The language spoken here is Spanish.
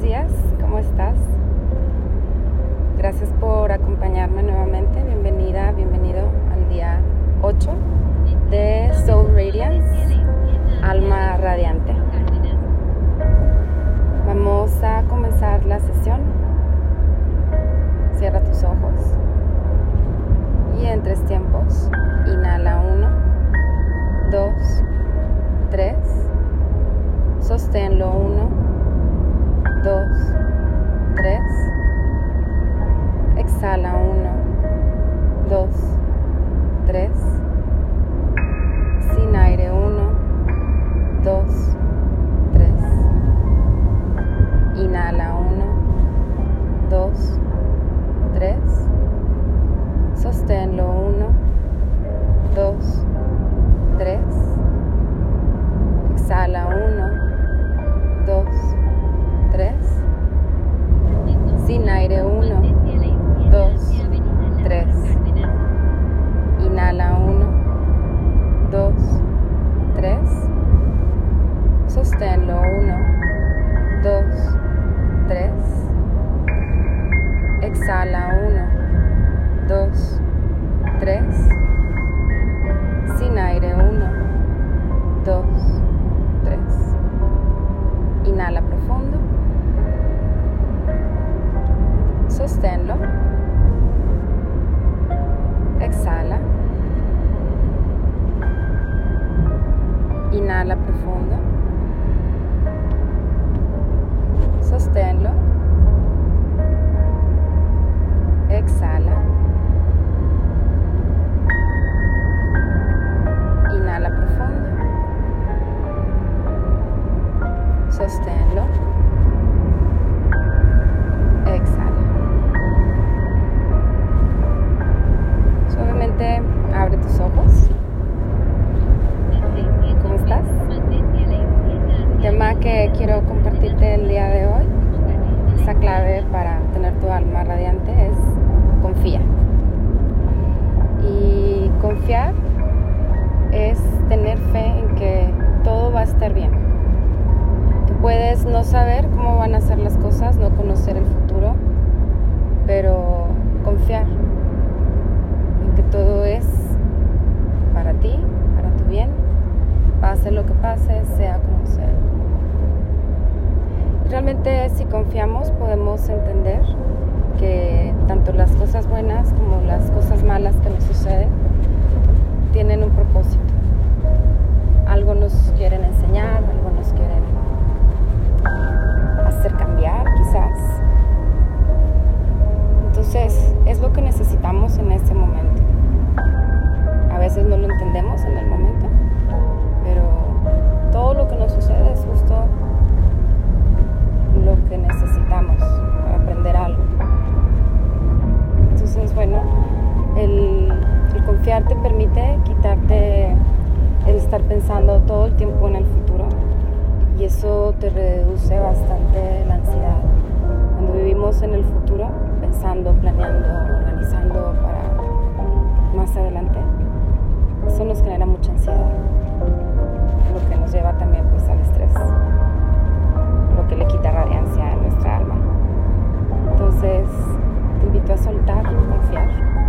buenos días, ¿cómo estás? Gracias por acompañarme nuevamente. Bienvenida, bienvenido al día 8 de Soul Radiance, Alma Radiante. Vamos a comenzar la sesión. Cierra tus ojos y en tres tiempos. Inhala 1, 2, 3. Sosténlo 1 2, 3. Exhala 1, 2, 3. Sin aire 1, 2, 3. Inhala 1, 2, 3. Sosténlo 1, 2, 3. Sosténlo. Exhala. Que quiero compartirte el día de hoy, esa clave para tener tu alma radiante es confía. Y confiar es tener fe en que todo va a estar bien. Tú puedes no saber cómo van a ser las cosas, no conocer el futuro, pero confiar en que todo es para ti, para tu bien, pase lo que pase, sea como realmente si confiamos podemos entender que tanto las cosas buenas como las cosas malas que nos suceden tienen un propósito. Algo nos quieren enseñar, algo nos quieren hacer cambiar quizás. Entonces es lo que necesitamos en este momento. A veces no lo entendemos en el momento, necesitamos para aprender algo. Entonces, bueno, el, el confiar te permite quitarte el estar pensando todo el tiempo en el futuro y eso te reduce bastante la ansiedad. Cuando vivimos en el futuro, pensando, planeando, organizando para más adelante, eso nos genera mucha ansiedad, soltar, confiar